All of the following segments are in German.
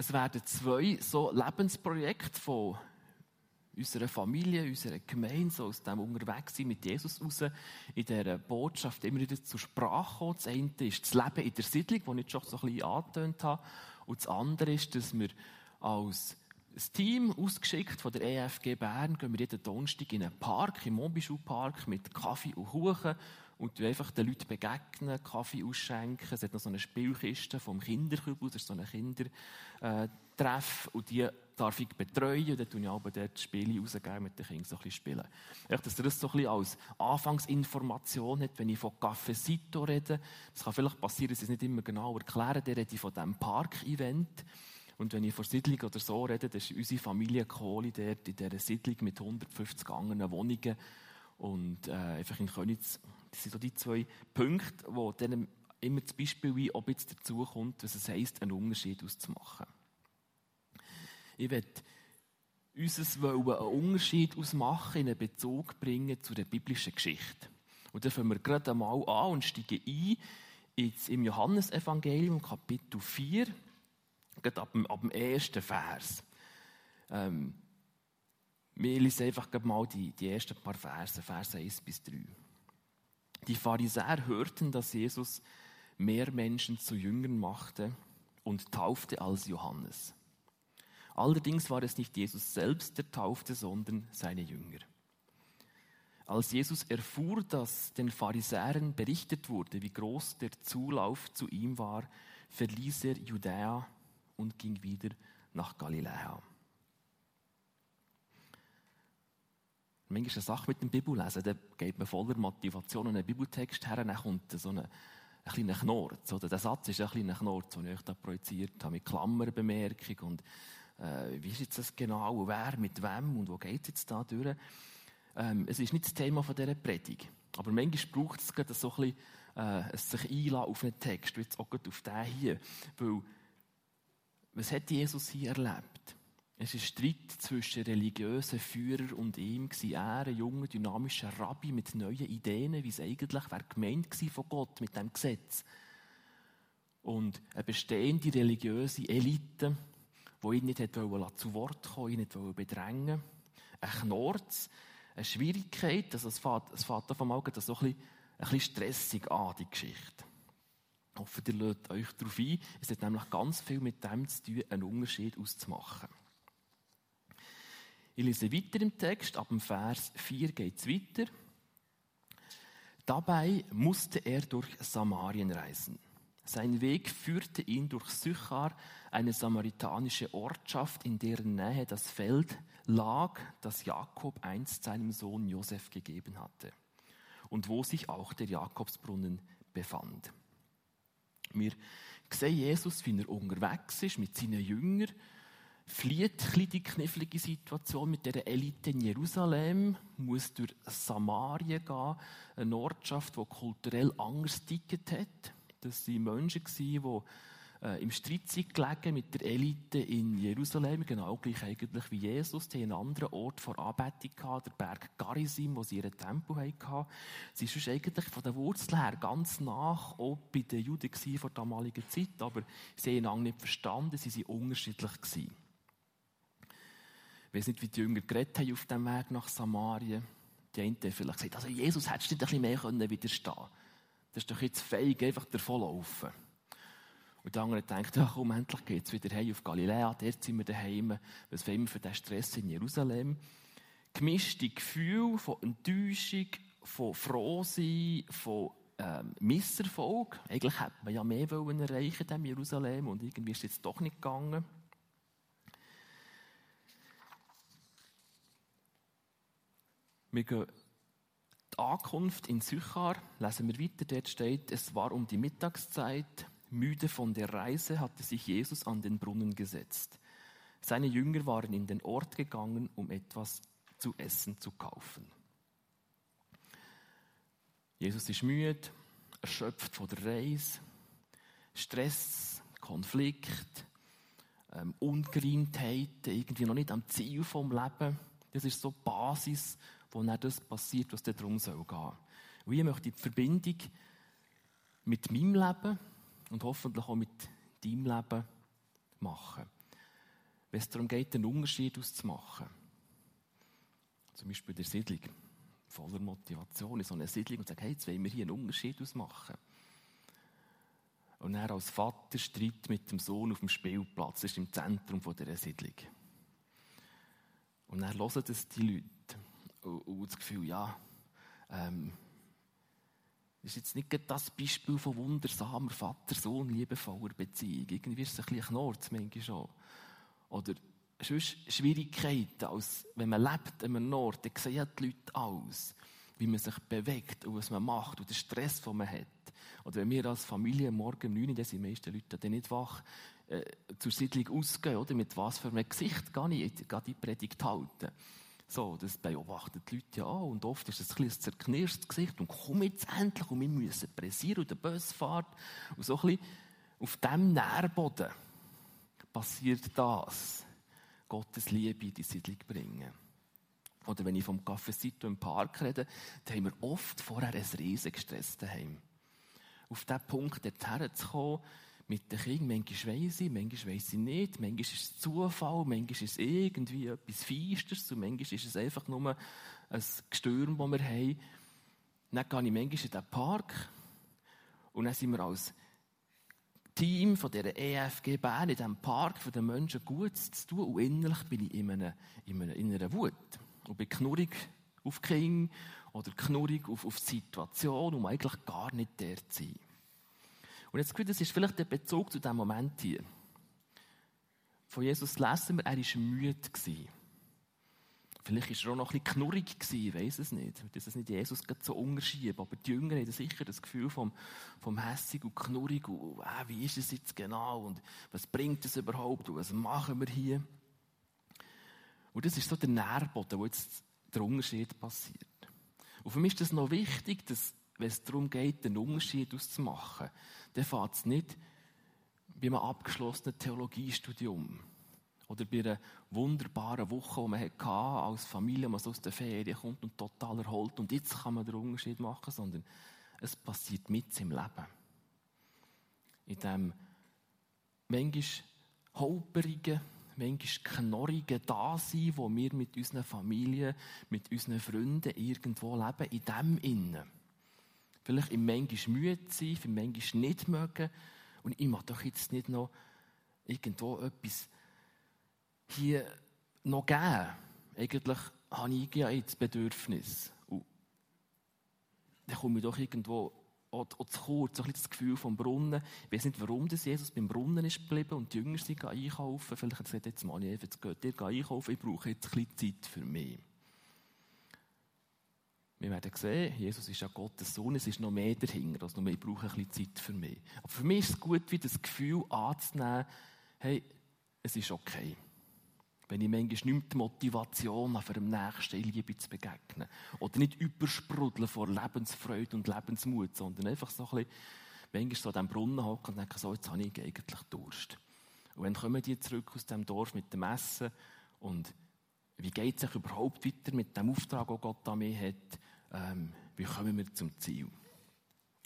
Es werden zwei so Lebensprojekte von unserer Familie, unserer Gemeinde, so aus dem Unterwegssein mit Jesus raus, in dieser Botschaft immer wieder zur Sprache kommen. Das eine ist das Leben in der Siedlung, das ich schon so ein bisschen angetönt habe. Und das andere ist, dass wir als ein Team ausgeschickt von der EFG Bern gehen wir jeden Donnerstag in einen Park, im Mobischulpark, mit Kaffee und Kuchen und du einfach den Leuten begegnen, Kaffee ausschenken. Es hat noch so eine Spielkiste vom Kinderkübel, das ist so ein Kindertreff und die darf ich betreuen und dann tue ich aber dort Spiele rausgeben mit den Kindern so ein bisschen spielen. Echt, dass ihr das so ein bisschen als Anfangsinformation hat, wenn ich von Cafecito rede. Es kann vielleicht passieren, dass ich es nicht immer genau erkläre, dann rede ich von diesem Park-Event. Und wenn ich von Siedlung oder so rede, dann ist unsere Familie Kohli dort in dieser Siedlung mit 150 anderen Wohnungen. Und äh, einfach in Königs, das sind so die zwei Punkte, wo dann immer das Beispiel wie, ob jetzt dazu kommt, was es heisst, einen Unterschied auszumachen. Ich werde unseres Wollen einen Unterschied ausmachen, in einen Bezug bringen zu der biblischen Geschichte. Und dann fangen wir gerade einmal an und steigen ein ins, im Johannesevangelium, Kapitel 4, gerade ab dem, ab dem ersten Vers. Ähm, wir lesen einfach mal die, die ersten paar Verse, Verse 1 bis 3. Die Pharisäer hörten, dass Jesus mehr Menschen zu Jüngern machte und taufte als Johannes. Allerdings war es nicht Jesus selbst, der taufte, sondern seine Jünger. Als Jesus erfuhr, dass den Pharisäern berichtet wurde, wie groß der Zulauf zu ihm war, verließ er Judäa und ging wieder nach Galiläa. Manchmal eine Sache mit dem Bibellesen, da geht man voller Motivation an einen Bibeltext her, dann kommt so eine, ein kleiner Knorz. Oder der Satz ist ein kleiner Knorz, den ich euch da projiziert habe, mit Klammerbemerkung und äh, wie ist jetzt das genau, wer mit wem und wo geht es jetzt da durch. Ähm, es ist nicht das Thema von dieser Predigt. Aber manchmal braucht es gerade so ein bisschen, äh, sich einladen auf einen Text, wie jetzt auch auf den hier. Weil, was hat Jesus hier erlebt? Es war Streit zwischen religiösen Führern und ihm. Er, ein junger, dynamischer Rabbi mit neuen Ideen, wie es eigentlich wäre gemeint von Gott mit dem Gesetz. Und eine bestehende religiöse Elite, die ihn nicht zu Wort kommen ihn nicht bedrängen Ein Knorz, eine Schwierigkeit, also es fährt, es davon Augen, das so ein bisschen, ein bisschen stressig an, die Geschichte. Ich hoffe, ihr lädt euch darauf ein. Es hat nämlich ganz viel mit dem zu tun, einen Unterschied auszumachen. Ich lese weiter im Text, ab dem Vers 4 geht es weiter. Dabei musste er durch Samarien reisen. Sein Weg führte ihn durch Sychar, eine samaritanische Ortschaft, in deren Nähe das Feld lag, das Jakob einst seinem Sohn Josef gegeben hatte und wo sich auch der Jakobsbrunnen befand. Wir sehen Jesus, wie er unterwegs ist mit seinen Jüngern, flieht die knifflige Situation mit der Elite in Jerusalem, muss durch Samarien gehen, eine Ortschaft, die kulturell anders tickt hat das waren Menschen, die äh, im Streit gelegen mit der Elite in Jerusalem, genau gleich eigentlich wie Jesus. Die einen anderen Ort vor Anbetung gehabt, der Berg Garizim, wo sie ihren Tempel hatten. Sie waren eigentlich von der Wurzel her ganz nach, auch bei den Juden vor der damaligen Zeit, aber sie haben einander nicht verstanden, sie waren unterschiedlich. Gewesen. Ich weiß nicht, wie die Jünger geredet haben auf dem Weg nach Samarien. Die einen haben vielleicht gesagt, also Jesus hättest du nicht ein bisschen mehr widerstehen können. Das ist doch jetzt feig, einfach davonlaufen. Und der andere denkt, ja komm, endlich geht es wieder heim auf Galiläa, dort sind wir daheim. Was wollen wir für den Stress in Jerusalem? Gemischte Gefühle von Enttäuschung, von Frohsein, von ähm, Misserfolg. Eigentlich hätte man ja mehr wollen erreichen in Jerusalem und irgendwie ist es jetzt doch nicht gegangen. Wir gehen Ankunft in Sychar, lesen wir weiter, dort steht, es war um die Mittagszeit, müde von der Reise hatte sich Jesus an den Brunnen gesetzt. Seine Jünger waren in den Ort gegangen, um etwas zu essen zu kaufen. Jesus ist müde, erschöpft von der Reise, Stress, Konflikt, ähm, Ungereimtheiten, irgendwie noch nicht am Ziel vom Leben. Das ist so die Basis wo dann das passiert, was darum soll gehen. Und ich möchte die Verbindung mit meinem Leben und hoffentlich auch mit deinem Leben machen. wenn es darum geht, einen Unterschied auszumachen. Zum Beispiel der Siedlung. Voller Motivation in so einer Siedlung und sagt, hey, jetzt wollen wir hier einen Unterschied ausmachen. Und er als Vater Streit mit dem Sohn auf dem Spielplatz, das ist im Zentrum dieser Siedlung. Und er hören das die Leute und, das Gefühl, ja, ähm, ist jetzt nicht das Beispiel von wundersamer Vater-Sohn, liebevoller Beziehung. Irgendwie ist es ein bisschen Knurz, manchmal schon. Oder sonst Schwierigkeiten, als wenn man lebt an einem Ort, dann sehen die Leute aus, wie man sich bewegt und was man macht und den Stress, den man hat. Oder wenn wir als Familie morgen um 9 Uhr, dann sind die meisten Leute dann nicht wach, äh, zur Siedlung ausgehen, oder? Mit was für einem Gesicht gar nicht, gar die Predigt halten. So, das beobachten die Leute ja auch. Und oft ist es ein, ein zerknirschtes Gesicht. Und komm jetzt endlich. Und wir müssen pressieren. Und der Bus fährt. Und so ein bisschen auf diesem Nährboden passiert das. Gottes Liebe in die Siedlung bringen. Oder wenn ich vom Café Sito im Park rede, dann haben wir oft vorher ein riesiges Stress daheim. Auf diesen Punkt dorthin zu kommen, mit den Kindern. Manchmal weiss ich, manchmal weiss ich nicht. Manchmal ist es Zufall, manchmal ist es irgendwie etwas Feisteres und manchmal ist es einfach nur ein Gestürm, das wir haben. Dann gehe ich manchmal in den Park und dann sind wir als Team von dieser EFG Bern in diesem Park für den Menschen Gutes zu tun und innerlich bin ich in einer, in einer, in Wut und bin knurrig auf die Kinder oder knurrig auf, auf die Situation, um eigentlich gar nicht der zu sein. Und jetzt das ist vielleicht der Bezug zu diesem Moment hier. Von Jesus lesen wir, er war müde. Vielleicht war er auch noch ein bisschen knurrig, ich weiß es nicht. Ich das nicht Jesus so unterschieben. Aber die Jünger haben sicher das Gefühl vom, vom Hässig und knurrig und äh, wie ist es jetzt genau und was bringt es überhaupt und was machen wir hier? Und das ist so der Nährboden, wo jetzt der Unterschied passiert. Und für mich ist das noch wichtig, dass, wenn es darum geht, einen Unterschied auszumachen, dann fängt es nicht bei einem abgeschlossenen Theologiestudium oder bei einer wunderbaren Woche, die man hatte als Familie, man so aus der Ferien kommt und total erholt und jetzt kann man den Unterschied machen, sondern es passiert mit im Leben. In dem manchmal holperigen, manchmal knorrigen Dasein, wo wir mit unseren Familien, mit unseren Freunden irgendwo leben, in dem Innen vielleicht im manchmal müde sein, für manchmal nicht mögen. Und ich mag doch jetzt nicht noch irgendwo etwas hier noch geben. Eigentlich habe ich ja jetzt Bedürfnis. Und dann komme ich doch irgendwo auch, zu kurz, so ein das Gefühl vom Brunnen. Ich weiß nicht, warum das Jesus beim Brunnen ist geblieben und die Jünger sind einkaufen. Vielleicht hat er gesagt, jetzt mal, jetzt geht ihr einkaufen, ich brauche jetzt ein bisschen Zeit für mich. Wir werden sehen, Jesus ist ja Gottes Sohn, es ist noch mehr dahinter, als nur, ich brauche ein bisschen Zeit für mich. Aber für mich ist es gut, wie das Gefühl anzunehmen, hey, es ist okay. Wenn ich manchmal nicht die Motivation habe, für Nächsten Liebe zu begegnen. Oder nicht übersprudeln vor Lebensfreude und Lebensmut, sondern einfach so ein bisschen, manchmal so an diesem Brunnen hocken und denken, so, jetzt habe ich eigentlich Durst. Und dann kommen die zurück aus dem Dorf mit dem Essen und wie geht es sich überhaupt weiter mit dem Auftrag, den Gott an mich hat? Ähm, wie kommen wir zum Ziel?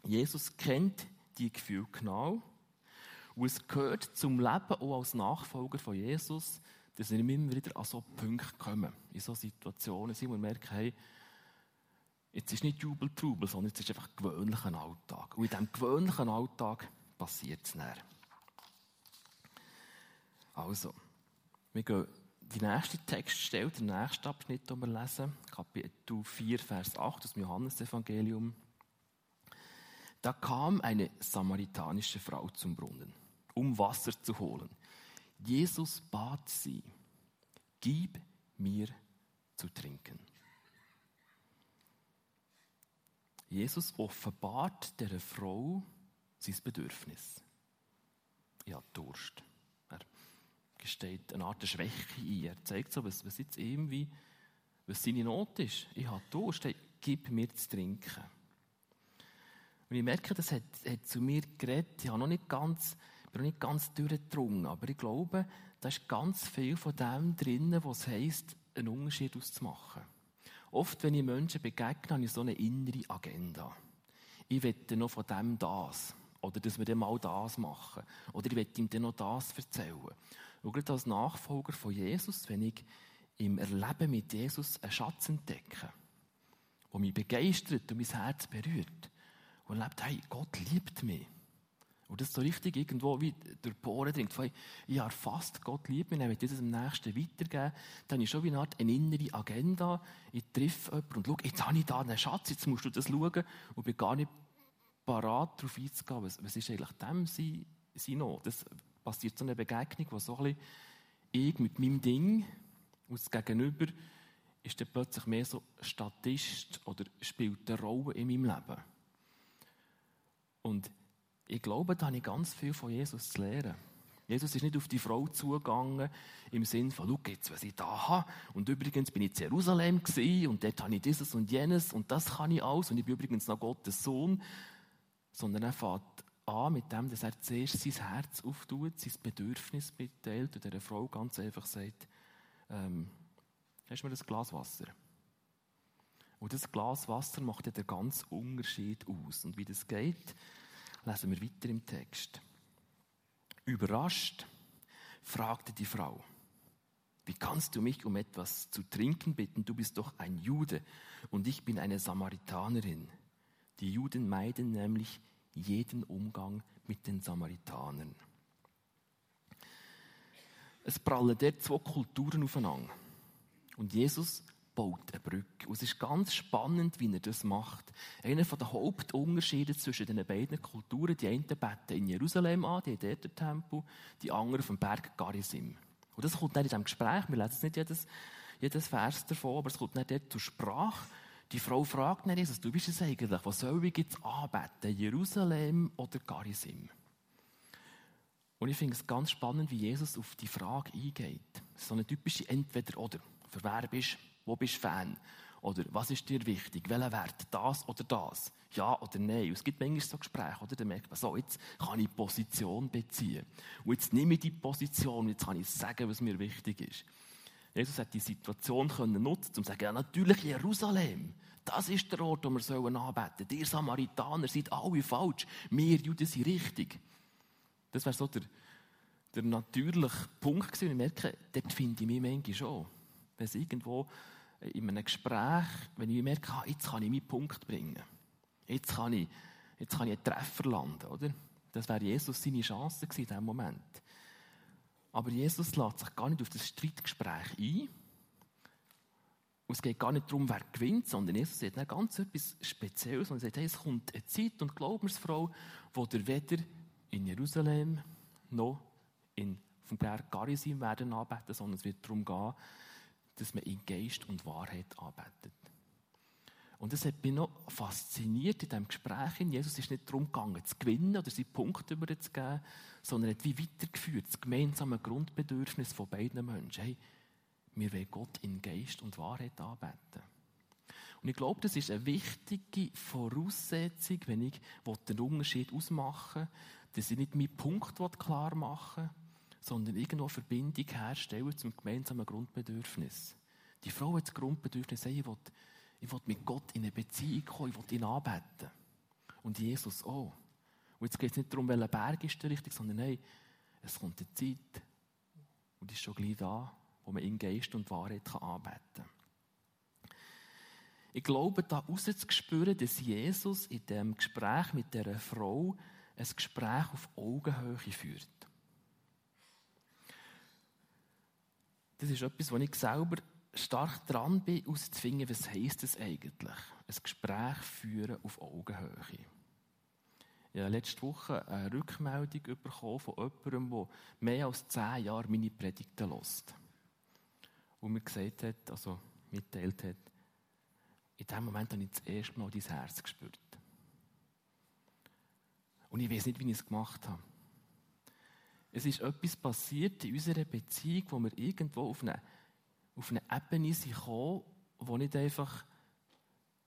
Jesus kennt die Gefühle genau. Und es gehört zum Leben auch als Nachfolger von Jesus, dass wir immer wieder an so Punkte kommen, in so Situationen sind, wo wir merken, hey, jetzt ist nicht Jubeltrubel, sondern jetzt ist einfach gewöhnlicher Alltag. Und in diesem gewöhnlichen Alltag passiert es näher. Also, wir gehen die nächste Textstelle, der nächste Abschnitt, den wir lesen, Kapitel 4, Vers 8 aus dem Johannesevangelium. Da kam eine samaritanische Frau zum Brunnen, um Wasser zu holen. Jesus bat sie, gib mir zu trinken. Jesus offenbart der Frau sein Bedürfnis. Habe Durst gesteht eine Art Schwäche ein. Er zeigt so, was, was jetzt irgendwie, was seine Not ist. Ich habe Durst, gib mir zu trinken. Und ich merke, das hat, hat zu mir geredet. Ich habe noch nicht ganz, bin noch nicht ganz durchgedrungen, aber ich glaube, da ist ganz viel von dem drin, was heisst, einen Unterschied auszumachen. Oft, wenn ich Menschen begegne, habe ich so eine innere Agenda. Ich wette noch von dem das. Oder dass wir dann mal das machen. Oder ich wette ihm dann noch das erzählen. Und gerade als Nachfolger von Jesus, wenn ich im Erleben mit Jesus einen Schatz entdecke, der mich begeistert und mein Herz berührt und erlebt, hey, Gott liebt mich. Und das so richtig irgendwo wie durch die Poren dringt. Ich habe Gott liebt mich, dann will ich das dem Nächsten weitergeben. Dann habe ich schon wie eine Art eine innere Agenda. Ich treffe jemanden und schaue, jetzt habe ich da einen Schatz, jetzt musst du das schauen. Und bin gar nicht parat darauf einzugehen, was, was ist eigentlich dem sein, sein Not. Das passiert so eine Begegnung, wo so ein bisschen ich mit meinem Ding und das Gegenüber ist dann plötzlich mehr so Statist oder spielt eine Rolle in meinem Leben. Und ich glaube, da habe ich ganz viel von Jesus zu lernen. Jesus ist nicht auf die Frau zugegangen im Sinn von, schau jetzt, was ich da habe. Und übrigens bin ich in Jerusalem und dort habe ich dieses und jenes und das kann ich alles und ich bin übrigens noch Gottes Sohn. Sondern er fängt an mit dem, dass er zuerst sein Herz auftut, sein Bedürfnis mitteilt und der Frau ganz einfach sagt, ähm, hast du mir ein Glas Wasser? Und das Glas Wasser macht ja den ganzen Unterschied aus. Und wie das geht, lesen wir weiter im Text. Überrascht fragte die Frau, wie kannst du mich um etwas zu trinken bitten? Du bist doch ein Jude und ich bin eine Samaritanerin. Die Juden meiden nämlich jeden Umgang mit den Samaritanern. Es prallen dort zwei Kulturen aufeinander. Und Jesus baut eine Brücke. Und es ist ganz spannend, wie er das macht. Einer der Hauptunterschiede zwischen den beiden Kulturen, die einen beten in Jerusalem an, die haben dort den Tempel, die anderen auf dem Berg Garizim. Und das kommt dann in diesem Gespräch, wir lesen nicht jedes, jedes Vers davon, aber es kommt dann dort zur Sprache. Die Frau fragt dann Jesus, du bist es eigentlich, was soll ich jetzt anbeten, Jerusalem oder Garizim? Und ich finde es ganz spannend, wie Jesus auf die Frage eingeht. So eine typische Entweder-Oder. Für wer bist Wo bist du Fan? Oder was ist dir wichtig? Welcher Wert? Das oder das? Ja oder nein? Und es gibt manchmal so Gespräche, oder? Da merkt man, so, jetzt kann ich Position beziehen. Und jetzt nehme ich die Position jetzt kann ich sagen, was mir wichtig ist. Jesus hat die Situation können nutzen, um zu sagen, ja, natürlich Jerusalem. Das ist der Ort, wo wir sollen anbeten. Ihr Samaritaner seid alle falsch. Wir Juden sind richtig. Das wäre so der, der natürliche Punkt gewesen. Ich merke, dort finde ich mich manchmal schon. Wenn es irgendwo in einem Gespräch, wenn ich merke, ah, jetzt kann ich meinen Punkt bringen. Jetzt kann ich, jetzt kann ich einen Treffer landen, oder? Das wäre Jesus seine Chance gewesen in diesem Moment. Aber Jesus lässt sich gar nicht auf das Streitgespräch ein. Und es geht gar nicht darum, wer gewinnt, sondern Jesus sagt nicht ganz etwas Spezielles, sondern er sagt, hey, es kommt eine Zeit und Glaubensfrau, wo der weder in Jerusalem noch in, vom Berg Garizim werden anbeten, sondern es wird darum gehen, dass man in Geist und Wahrheit anbetet. Und das hat mich noch fasziniert in diesem Gespräch. Jesus ist nicht darum gegangen, zu gewinnen oder seinen Punkt überzugeben, sondern er hat wie weitergeführt, das gemeinsame Grundbedürfnis von beiden Menschen. Hey, wir wollen Gott in Geist und Wahrheit anbeten. Und ich glaube, das ist eine wichtige Voraussetzung, wenn ich den Unterschied ausmachen will, dass ich nicht meinen Punkt klar machen sondern irgendwo Verbindung herstellen zum gemeinsamen Grundbedürfnis. Die Frau hat das Grundbedürfnis, ich will, ich will mit Gott in eine Beziehung kommen, ich will ihn anbeten. Und Jesus auch. Und jetzt geht es nicht darum, welcher Berg ist der richtig, sondern nein, es kommt eine Zeit, und die ist schon gleich da, wo man in Geist und Wahrheit anbeten kann. Ich glaube, da rauszuspüren, dass Jesus in dem Gespräch mit der Frau ein Gespräch auf Augenhöhe führt. Das ist etwas, wo ich selber stark dran bin, auszufinden, was heisst das eigentlich? Ein Gespräch führen auf Augenhöhe. Ich habe letzte Woche eine Rückmeldung bekommen von jemandem, der mehr als zehn Jahre meine Predigten lässt. Und mir gesagt hat, also mitteilt hat, in dem Moment habe ich das erste Mal dein Herz gespürt. Und ich weiß nicht, wie ich es gemacht habe. Es ist etwas passiert in unserer Beziehung, wo wir irgendwo auf eine, auf eine Ebene gekommen, wo nicht einfach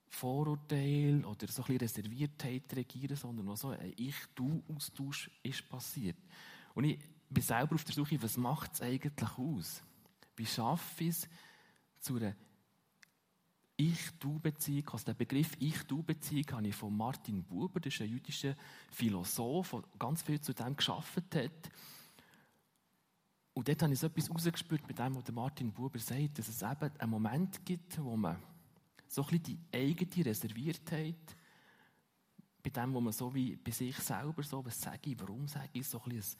Vorurteil oder so ein bisschen Reserviertheit regieren, sondern wo so ein Ich-Du-Austausch ist passiert. Und ich bin selber auf der Suche, was macht es eigentlich aus? Wie schaffe ich es zu einer ich-Du-Beziehung, also den Begriff Ich-Du-Beziehung habe ich von Martin Buber, das ist ein jüdischer Philosoph, der ganz viel zu dem geschaffen hat. Und dort habe ich so etwas rausgespürt bei dem, was Martin Buber sagt, dass es eben einen Moment gibt, wo man so ein bisschen die eigene Reserviertheit, bei dem, wo man so wie bei sich selber so, was sage ich, warum sage ich, so ein bisschen,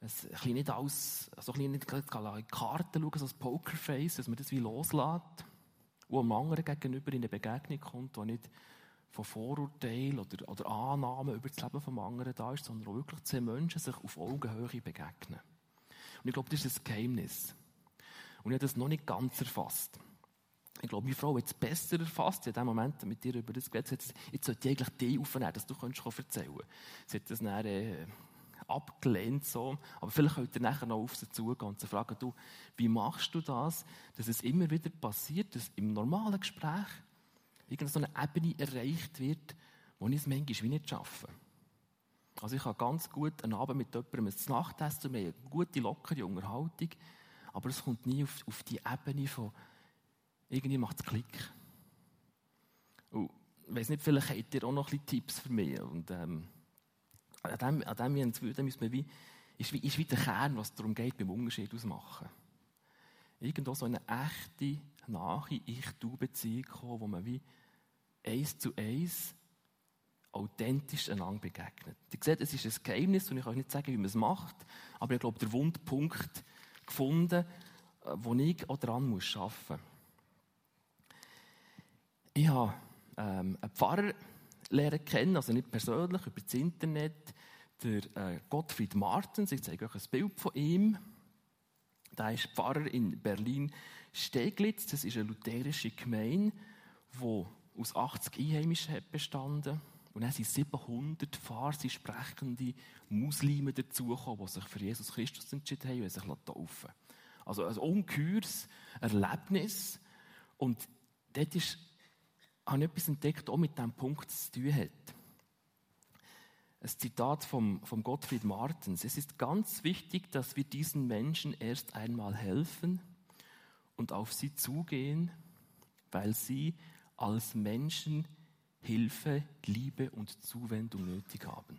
ein, ein bisschen nicht alles, so ein bisschen nicht die Karten schauen, so ein Pokerface, dass man das wie loslässt, wo einem anderen gegenüber in eine Begegnung kommt, die nicht von Vorurteilen oder, oder Annahmen über das Leben des anderen da ist, sondern wo wirklich zwei Menschen sich auf Augenhöhe begegnen. Und ich glaube, das ist ein Geheimnis. Und ich habe das noch nicht ganz erfasst. Ich glaube, meine Frau hat es besser erfasst. in dem Moment mit dir über das geredet. Jetzt, jetzt sollte ich eigentlich dich aufnehmen, dass du kannst erzählen kannst. Sie hat das dann äh, abgelehnt. So. Aber vielleicht könnt ihr nachher noch auf sie zugehen und sie fragen, du, wie machst du das, dass es immer wieder passiert, dass im normalen Gespräch irgendeine so eine Ebene erreicht wird, wo ich es manchmal nicht schaffe. Also ich habe ganz gut einen Abend mit jemandem ein Nachtessen, wir haben eine gute, lockere Unterhaltung, aber es kommt nie auf, auf die Ebene von, irgendwie macht es Klick. Und ich weiss nicht, vielleicht habt ihr auch noch ein bisschen Tipps für mich. Und, ähm, an dem, an dem, wir wie, ist, wie, ist wie der Kern, was darum geht, beim Unterschied ausmachen. Irgendwo so eine echte, nahe Ich-Du-Beziehung kommen, wo man wie eins zu eins authentisch einander begegnet. Ihr seht, es ist ein Geheimnis und ich kann euch nicht sagen, wie man es macht, aber ich glaube, der Wundpunkt gefunden, äh, wo ich auch muss arbeiten muss. Ich habe ähm, einen Pfarrer lernen kennen, also nicht persönlich, über das Internet, der äh, Gottfried Martens. Ich zeige euch ein Bild von ihm. Der ist Pfarrer in Berlin-Steglitz. Das ist eine lutherische Gemeinde, die aus 80 Einheimischen bestanden und dann sind 700 Farsi sprechende Muslime dazugekommen, die sich für Jesus Christus entschieden haben und sich taufen Also ein ungeheures Erlebnis. Und dort ist, habe ich etwas entdeckt, auch mit diesem Punkt zu tun hat. Ein Zitat vom, vom Gottfried Martens. Es ist ganz wichtig, dass wir diesen Menschen erst einmal helfen und auf sie zugehen, weil sie als Menschen Hilfe, Liebe und Zuwendung nötig haben.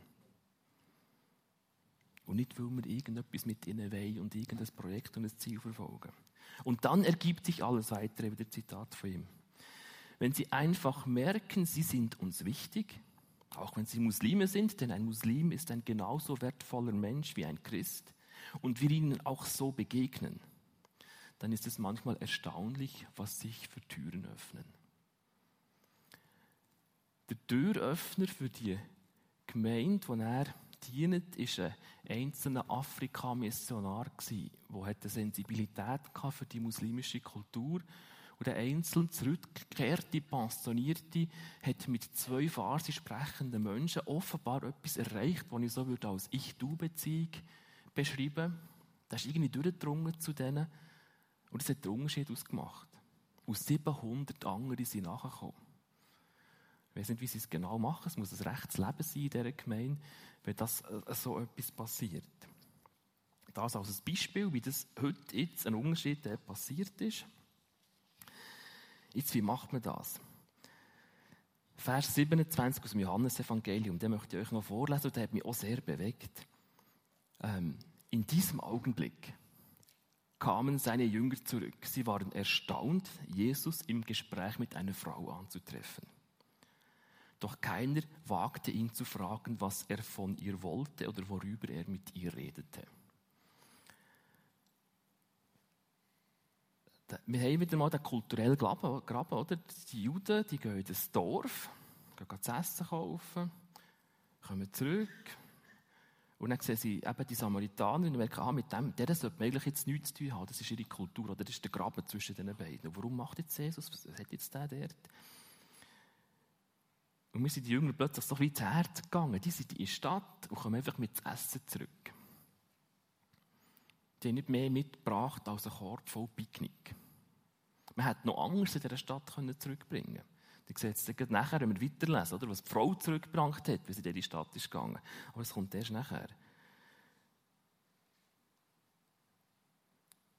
Und nicht, weil wir irgendetwas mit ihnen wollen und irgendein Projekt und ein Ziel verfolgen. Und dann ergibt sich alles weitere, wieder Zitat von ihm. Wenn sie einfach merken, sie sind uns wichtig, auch wenn sie Muslime sind, denn ein Muslim ist ein genauso wertvoller Mensch wie ein Christ, und wir ihnen auch so begegnen, dann ist es manchmal erstaunlich, was sich für Türen öffnen. Der Türöffner für die Gemeinde, die er dient, war ein einzelner Afrika-Missionar, der eine Sensibilität für die muslimische Kultur und der einzeln zurückgekehrte, pensionierte, hat mit zwei Farsi sprechenden Menschen offenbar etwas erreicht, was ich so würde als Ich-Du-Beziehung beschreiben Der ist irgendwie durchgedrungen zu denen und es hat den Unterschied ausgemacht. Und 700 andere sind nachgekommen. Ich weiß nicht, wie sie es genau machen. Es muss ein rechtes Leben sein in dieser Gemeinde, wenn das äh, so etwas passiert. Das als ein Beispiel, wie das heute jetzt ein Unterschied der passiert ist. Jetzt, wie macht man das? Vers 27 aus dem Johannesevangelium, den möchte ich euch noch vorlesen, der hat mich auch sehr bewegt. Ähm, in diesem Augenblick kamen seine Jünger zurück. Sie waren erstaunt, Jesus im Gespräch mit einer Frau anzutreffen. Doch keiner wagte ihn zu fragen, was er von ihr wollte oder worüber er mit ihr redete. Wir haben wieder mal den kulturellen Graben, oder? Die Juden, die gehen in das Dorf, gehen zu essen kaufen, kommen zurück. Und dann sehen sie eben die Samaritaner und merken, ah, mit dem, der sollte eigentlich jetzt nichts zu tun haben. Das ist ihre Kultur, oder? Das ist der Graben zwischen den beiden. Und warum macht jetzt Jesus, was hat jetzt der dort? Und mir sind die Jünger plötzlich so wie ins Herz gegangen. Die sind in die Stadt und kommen einfach mit Essen zurück. Die haben nicht mehr mitgebracht als ein Korb voll Picknick. Man hätte noch anders in dieser Stadt zurückbringen können. Ihr seht es nachher, wenn wir weiterlesen, oder, was die Frau zurückgebracht hat, wie sie in die Stadt ist gegangen. Aber es kommt erst nachher.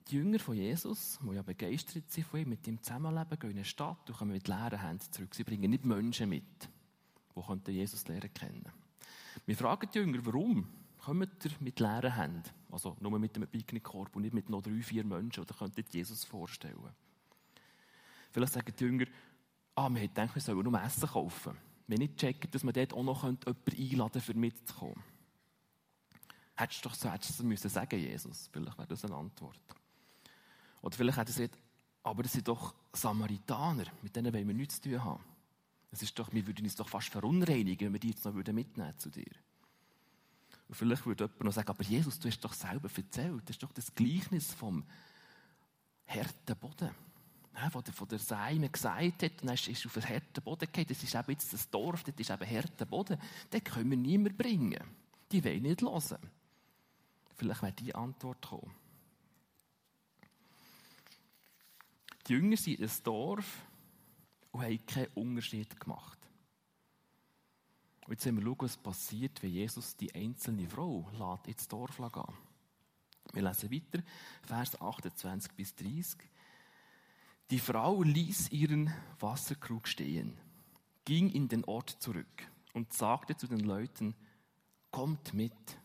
Die Jünger von Jesus, die ja begeistert sind von ihm, mit ihm zusammenleben, gehen in eine Stadt und kommen mit leeren Händen zurück. Sie bringen nicht Menschen mit die Jesus lernen kennen. Wir fragen die Jünger, warum kommt ihr mit leeren Händen? Also nur mit einem Picknickkorb und nicht mit noch drei, vier Menschen. Oder könntet Jesus vorstellen. Vielleicht sagen die Jünger, ah, wir hätten gedacht, wir sollen nur Essen kaufen. Wir nicht checken, dass man dort auch noch jemanden einladen könnte, um mitzukommen. Hättest du doch so hättest du müssen sagen, Jesus. Vielleicht wäre das eine Antwort. Oder vielleicht hätte er gesagt, aber das sind doch Samaritaner, mit denen wollen wir nichts zu tun haben. Es ist doch, wir würden uns doch fast verunreinigen, wenn wir die jetzt noch mitnehmen zu dir. Und vielleicht würde jemand noch sagen, aber Jesus, du hast doch selber erzählt, das ist doch das Gleichnis vom harten Boden. Wo der, von der Seime gesagt hat, dann ist auf den harten Boden gegangen, das ist eben jetzt das Dorf, das ist eben harter Boden, den können wir niemand bringen. Die wollen nicht hören. Vielleicht wäre die Antwort kommen. Die Jünger sind ein Dorf und haben keinen Unterschied gemacht. Und jetzt sehen wir, was passiert, wenn Jesus die einzelne Frau lässt ins Dorf gehen. Wir lesen weiter, Vers 28 bis 30. Die Frau ließ ihren Wasserkrug stehen, ging in den Ort zurück und sagte zu den Leuten, kommt mit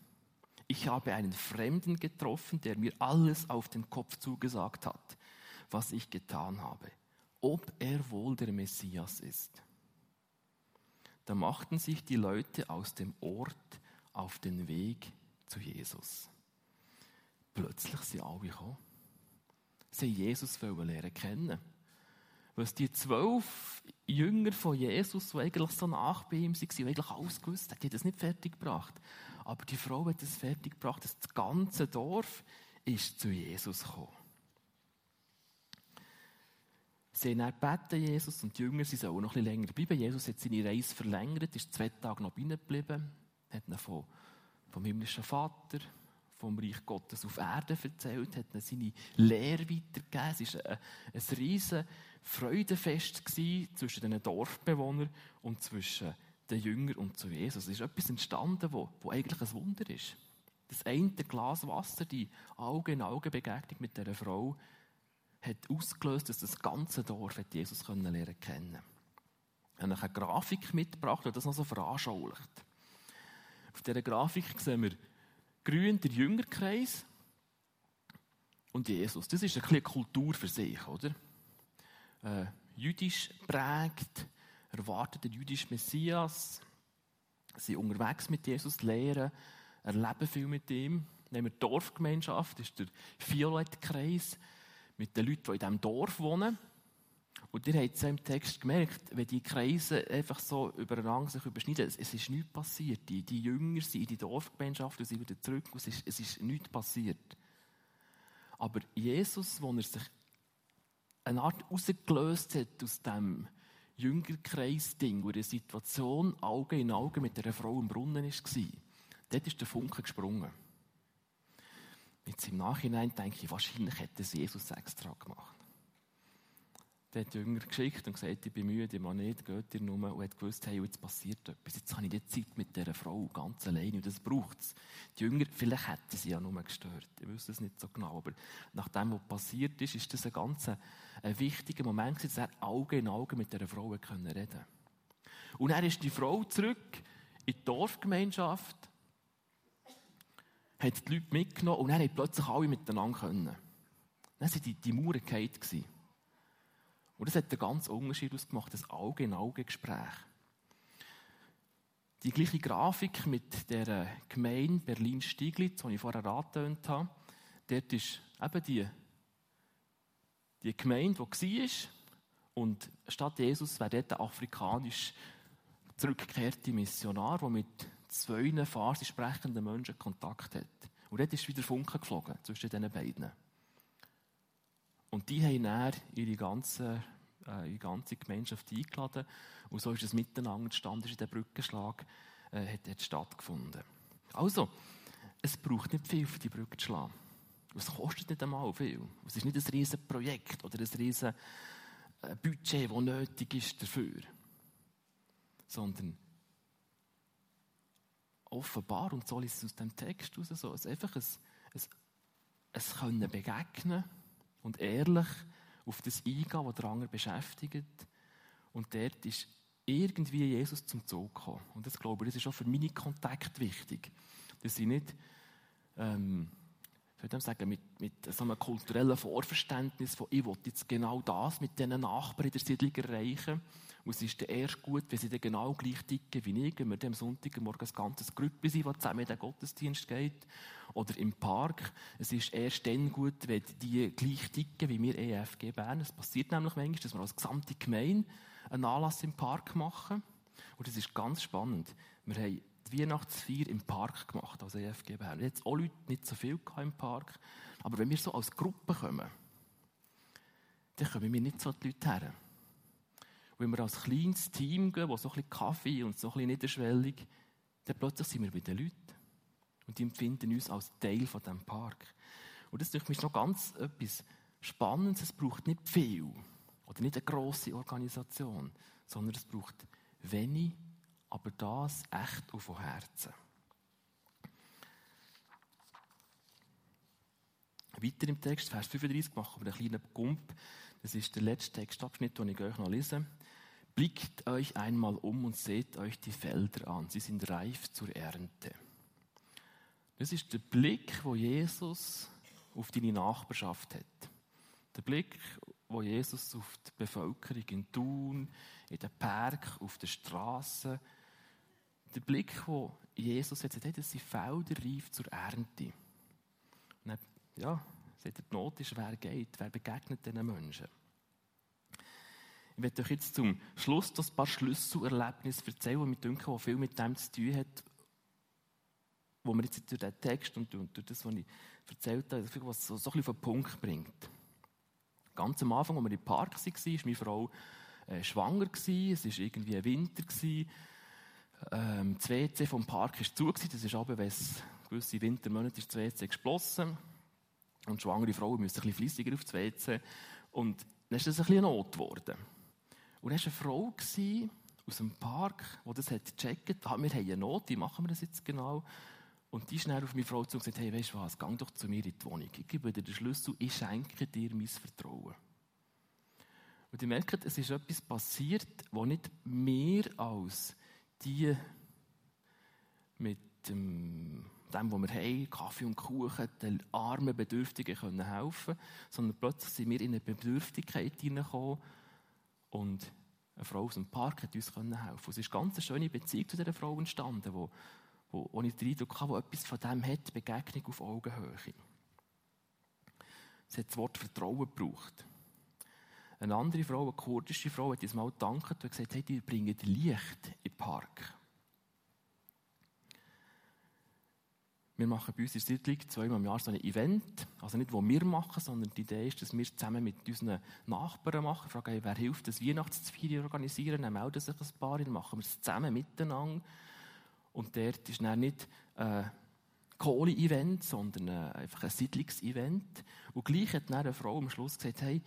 ich habe einen Fremden getroffen, der mir alles auf den Kopf zugesagt hat, was ich getan habe, ob er wohl der Messias ist. Da machten sich die Leute aus dem Ort auf den Weg zu Jesus. Plötzlich sind alle gekommen. Sie Jesus lernen kennen. Was die zwölf Jünger von Jesus, die eigentlich so nach bei ihm waren, die eigentlich alles gewusst haben, die das nicht fertig gebracht. Aber die Frau hat es fertig gebracht, dass das ganze Dorf ist zu Jesus gekommen. Sie haben dann gebeten, Jesus und die Jünger, sie sollen noch ein bisschen länger bleiben. Jesus hat seine Reise verlängert, ist zwei Tage noch binnen geblieben, hat ihnen vom, vom himmlischen Vater, vom Reich Gottes auf Erden erzählt, hat ihnen seine Lehre weitergegeben. Es war ein, ein riesen Freudenfest zwischen den Dorfbewohnern und zwischen den Jünger und zu Jesus. Es ist etwas entstanden, wo, wo eigentlich ein Wunder ist. Das eine Glas Wasser, die Auge-in-Auge-Begegnung mit dieser Frau, hat ausgelöst, dass das ganze Dorf hat Jesus können lernen kennen. Ich habe eine Grafik mitgebracht, die das noch so veranschaulicht. Auf dieser Grafik sehen wir grün der Jüngerkreis und Jesus. Das ist ein bisschen Kultur für sich, oder? Äh, jüdisch prägt, erwartet den jüdischen Messias, sind unterwegs mit Jesus, lehren, erleben viel mit ihm. Nehmen wir die Dorfgemeinschaft, das ist der Violettkreis mit den Leuten, die in diesem Dorf wohnen. Und ihr habt es im Text gemerkt, wenn die Kreise einfach so übereinander sich überschneiden, es, es ist nichts passiert. Die, die Jünger sind in die Dorfgemeinschaft und sind wieder zurück und es ist, es ist nichts passiert. Aber Jesus, wo er sich eine Art rausgelöst hat aus dem Jüngerkreis-Ding, wo die Situation Auge in Auge mit der Frau im Brunnen war, dort ist der Funke gesprungen. Jetzt im Nachhinein denke ich, wahrscheinlich hätte es Jesus extra gemacht. Der hat die Jünger geschickt und gesagt, ich bin müde, ich mache nicht, geht ihr nur. Und hat gewusst, hey, jetzt passiert etwas. Jetzt habe ich die Zeit mit dieser Frau ganz alleine und das braucht es. Die Jünger, vielleicht hätten sie ja nur gestört. Ich wüsste es nicht so genau. Aber nach dem, was passiert ist, ist das ein ganz ein wichtiger Moment, dass er Auge in Auge mit dieser Frau reden konnte. Und er ist die Frau zurück in die Dorfgemeinschaft, hat die Leute mitgenommen und dann haben plötzlich alle miteinander können. Dann waren die, die Mauern gefallen. Und das hat einen ganz Unterschied ausgemacht, das Auge-in-Auge-Gespräch. Die gleiche Grafik mit der Gemeinde Berlin-Stieglitz, die ich vorher angetönt habe, dort ist eben die, die Gemeinde, die war, und statt Jesus wäre dort ein afrikanisch zurückgekehrter Missionar, der mit zwei farsi sprechenden Menschen Kontakt hat. Und dort ist wieder Funken geflogen zwischen diesen beiden. Und die haben dann ihre ganze, äh, ihre ganze Gemeinschaft eingeladen. Und so ist es miteinander entstanden, ist der Brückenschlag äh, hat, hat stattgefunden. Also, es braucht nicht viel, für die Brücke zu schlagen. Es kostet nicht einmal viel. Es ist nicht ein riesiges Projekt oder ein riesiges äh, Budget, das nötig ist dafür. Sondern offenbar, und so ist es aus dem Text raus, so, es einfach ein, ein, ein Können begegnen und ehrlich auf das eingehen, was der andere beschäftigt. Und dort ist irgendwie Jesus zum Zug gekommen. Und das glaube ich, das ist auch für meine Kontakte wichtig. Dass ich nicht ähm, würde sagen, mit, mit so einem kulturellen Vorverständnis von, ich will jetzt genau das mit diesen Nachbarn in der Siedlung erreichen. Und es ist dann erst gut, wenn sie dann genau gleich ticken wie ich, wenn wir am Sonntagmorgen ein ganzes Gruppe sind, das zusammen in den Gottesdienst geht. Oder im Park. Es ist erst dann gut, wenn die gleich ticken wie wir EFG Bern. Es passiert nämlich manchmal, dass wir als gesamte Gemeinde einen Anlass im Park machen. Und das ist ganz spannend. Wir haben die Weihnachtsfeier im Park gemacht, als EFG Bern. Jetzt auch Leute nicht so viel im Park. Aber wenn wir so als Gruppe kommen, dann kommen wir nicht so die Leute her. Wenn wir als kleines Team gehen, wo so ein bisschen Kaffee und so ein bisschen niederschwellig, dann plötzlich sind wir bei den Leuten. Und die empfinden uns als Teil von diesem Park. Und das ist noch ganz etwas Spannendes. Es braucht nicht viel oder nicht eine grosse Organisation, sondern es braucht wenig aber das echt und von Herzen. Weiter im Text, Vers 35, machen wir einen kleinen Gump. Das ist der letzte Textabschnitt, den ich euch noch lese. Blickt euch einmal um und seht euch die Felder an. Sie sind reif zur Ernte. Das ist der Blick, wo Jesus auf deine Nachbarschaft hat. Der Blick, wo Jesus auf die Bevölkerung in Thun, in den Berg, auf den Straßen, der Blick, den Jesus jetzt hat, das sind Felder reif zur Ernte. Und dann, ja, sagt die Not ist, wer geht, wer begegnet diesen Menschen. Ich werde euch jetzt zum Schluss das paar Schlüsselerlebnisse erzählen, die mir denken, viel mit dem zu tun hat, wo man jetzt durch den Text und durch das, was ich erzählt habe, so, ein bisschen auf den Punkt bringt. Ganz am Anfang, als wir im Park waren, war meine Frau äh, schwanger. Es war irgendwie Winter. Gewesen. Ähm, das WC vom Park war zu. Das ist aber, wenn es gewisse Wintermonate ist, das WC geschlossen. Und schwangere Frauen müssen ein bisschen fleissiger auf das WC. Und dann ist das ein bisschen Not geworden. Und dann war eine Frau aus dem Park, die das hat gecheckt ah, wir haben eine Not, wie machen wir das jetzt genau? Und die schnell auf meine Frau zu und gesagt, hey, weißt du was, geh doch zu mir in die Wohnung. Ich gebe dir den Schlüssel, ich schenke dir mein Vertrauen. Und ihr merkt, es ist etwas passiert, wo nicht mehr als die mit dem, dem, was wir haben, Kaffee und Kuchen, den armen Bedürftigen können helfen sondern plötzlich sind wir in eine Bedürftigkeit hineingekommen und eine Frau aus dem Park hat uns helfen können. Es ist eine ganz schöne Beziehung zu dieser Frau entstanden, wo, wo, wo ich den Eindruck habe, wo etwas von dem hat, Begegnung auf Augenhöhe. Es hat das Wort Vertrauen gebraucht. Eine andere Frau, eine kurdische Frau, hat uns mal gedankt und gesagt, hey, die bringen Licht in den Park. Wir machen bei uns in Siedlung zweimal im Jahr so ein Event. Also nicht, wo wir machen, sondern die Idee ist, dass wir zusammen mit unseren Nachbarn machen. Fragen, hey, wer hilft, das Weihnachtsfeier organisieren? Dann melden sich ein paar, dann machen wir es zusammen miteinander. Und dort ist dann nicht ein Kohle-Event, sondern einfach ein Siedlungsevent. Und gleich hat dann eine Frau am Schluss gesagt, hey,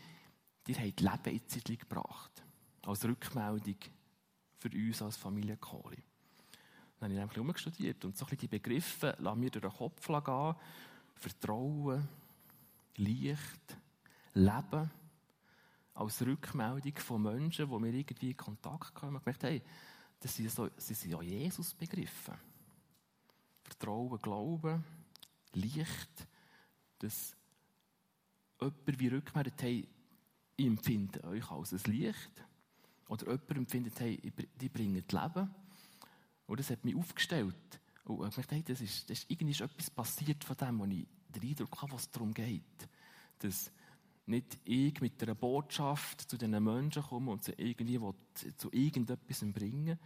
ihr habt Leben in die gebracht. Als Rückmeldung für uns als Familie Kohli. Dann habe ich einfach umgestudiert und so ein bisschen die Begriffe lassen mir durch den Kopf gehen. Vertrauen, Licht, Leben. Als Rückmeldung von Menschen, die mir irgendwie in Kontakt kommen. Ich gemerkt, hey, das sind, so, das sind ja Jesus-Begriffe. Vertrauen, Glauben, Licht, dass jemand wie rückmeldet, hey, ich empfinde euch als ein Licht. Oder jemand empfindet, hey, die bringen Leben. Und das hat mich aufgestellt. Und ich dachte, hey, das ist, das ist irgendwie ist etwas passiert von dem, wo ich den Eindruck habe, was es darum geht. Dass nicht ich mit einer Botschaft zu diesen Menschen komme und sie irgendwie zu irgendetwas bringen,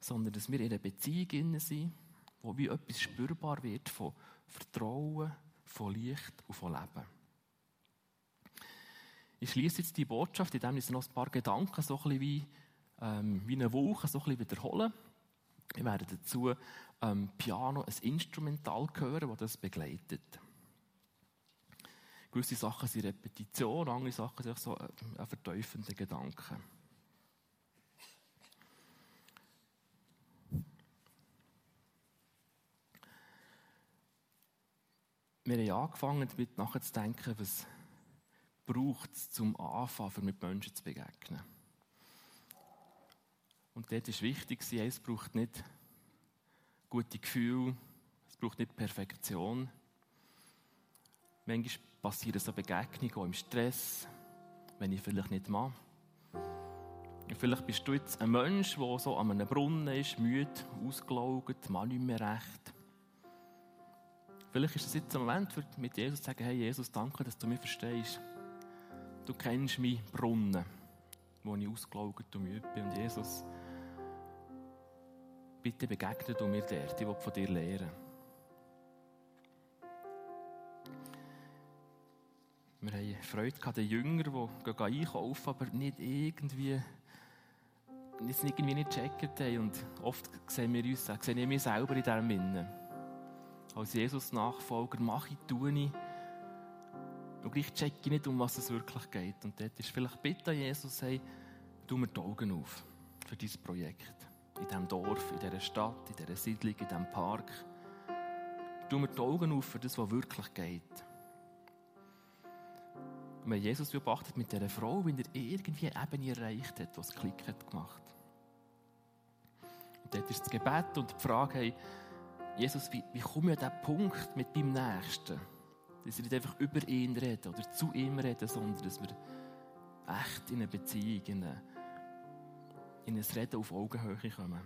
sondern dass wir in einer Beziehung sind, wo wie etwas spürbar wird von Vertrauen, von Licht und von Leben. Ich schließe jetzt die Botschaft, indem ich noch ein paar Gedanken so ein bisschen wie, ähm, wie eine Woche so ein bisschen wiederholen. Wir werden dazu ähm, Piano, ein Instrumental hören, das das begleitet. Gewisse Sachen sind Repetition, andere Sachen sind so äh, ein verteufender Gedanke. Wir haben angefangen, damit nachzudenken, was braucht es zum Anfang, um mit Menschen zu begegnen. Und dort ist wichtig, es braucht nicht gute Gefühle, es braucht nicht Perfektion. Manchmal passieren so Begegnungen auch im Stress, wenn ich vielleicht nicht mache. Vielleicht bist du jetzt ein Mensch, der so an einem Brunnen ist, müde, ausgelaugt, mal nicht mehr recht. Vielleicht ist es jetzt ein Moment, mit Jesus zu sagen, hey Jesus, danke, dass du mich verstehst. Du kennst meinen Brunnen, wo ich ausgelaugt und müde bin. Und Jesus, bitte begegne du mir ich will von dir lernen. Wir haben Freude gehabt, den Jünger, die einkaufen, aber nicht irgendwie es irgendwie nicht gecheckt haben. Und oft sehen wir uns, sehen wir mich selber in diesem Innen. Als Jesus-Nachfolger mache ich, tue ich. Und gleich checke ich nicht, um was es wirklich geht. Und dort ist vielleicht bitte Jesus, hey, tu mir die Augen auf für dieses Projekt. In diesem Dorf, in dieser Stadt, in dieser Siedlung, in diesem Park. Tu mir die Augen auf für das, was wirklich geht. Und wenn Jesus beobachtet mit dieser Frau, wie er irgendwie eben erreicht hat, was Klick hat gemacht. Und dort ist das Gebet und die Frage, hey, Jesus, wie, wie komme ich an diesen Punkt mit meinem Nächsten? Dass wir nicht einfach über ihn reden oder zu ihm reden, sondern dass wir echt in eine Beziehung, in, ein Reden auf Augenhöhe kommen.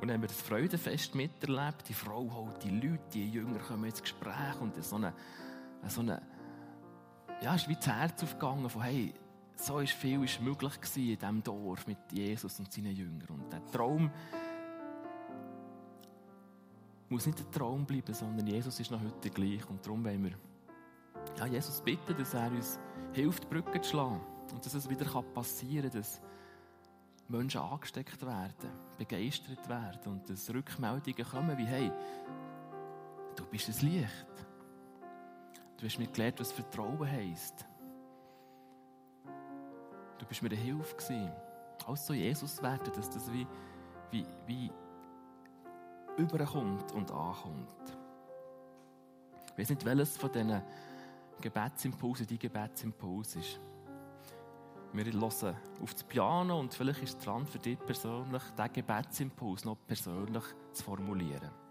Und dann haben wir das Freudenfest miterlebt. Die Frau holt die Leute, die Jünger kommen ins Gespräch und so eine, so eine ja, ist wie das Herz aufgegangen von, hey, so ist viel ist möglich gewesen in diesem Dorf mit Jesus und seinen Jüngern. Und der Traum muss nicht ein Traum bleiben, sondern Jesus ist noch heute gleich. Und darum wollen wir ja, Jesus bitten, dass er uns hilft, Brücken zu schlagen. Und dass es wieder passieren kann, dass Menschen angesteckt werden, begeistert werden und dass Rückmeldungen kommen wie, hey, du bist ein Licht. Du hast mir gelernt, was Vertrauen heisst. Du bist mir eine Hilfe gewesen. Alles so Jesus werden, dass das wie, wie, wie überkommt und ankommt. Ich weiß nicht, welches von diesen Gebetsimpulsen dein Gebetsimpuls ist. Wir hören auf das Piano und vielleicht ist es dran für dich persönlich, diesen Gebetsimpuls noch persönlich zu formulieren.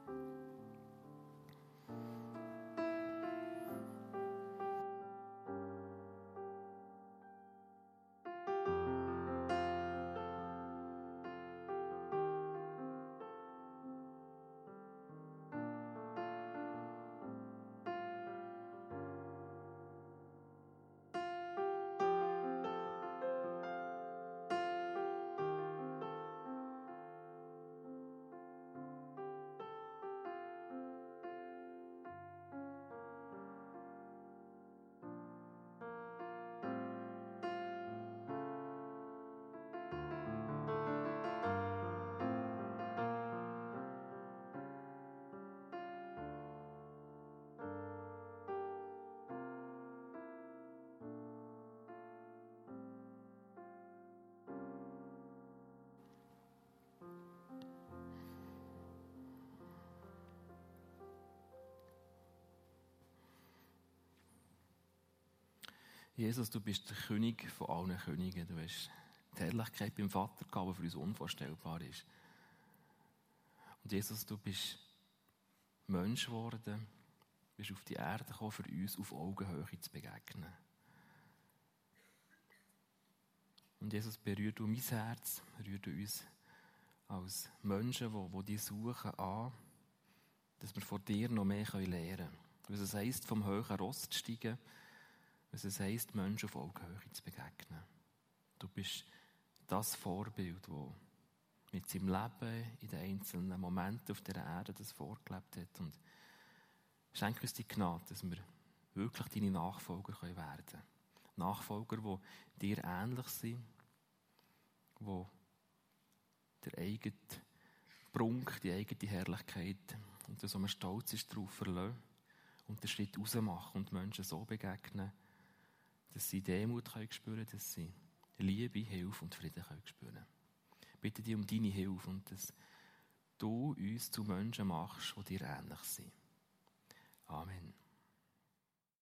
Jesus, du bist der König von allen Königen. Du hast die Herrlichkeit beim Vater gehabt, die für uns unvorstellbar ist. Und Jesus, du bist Mensch geworden, bist auf die Erde gekommen, für uns auf Augenhöhe zu begegnen. Und Jesus, berührt du mein Herz, berührt du uns als Menschen, die, die dich suchen, an, dass wir von dir noch mehr lernen können. Was es heisst, vom höheren Ross zu steigen, was es heisst, Menschen auf Augenhöhe zu begegnen. Du bist das Vorbild, das mit seinem Leben in den einzelnen Momenten auf der Erde das vorgelebt hat. Und schenke uns die Gnade, dass wir wirklich deine Nachfolger werden können. Nachfolger, die dir ähnlich sind, die der eigene Prunk, die eigene Herrlichkeit und das, was man stolz ist, darauf verlassen und den Schritt rausmachen und Menschen so begegnen, dass sie Demut können spüren dass sie Liebe, Hilfe und Frieden können spüren bitte dich um deine Hilfe und dass du uns zu Menschen machst, die dir ähnlich sind. Amen.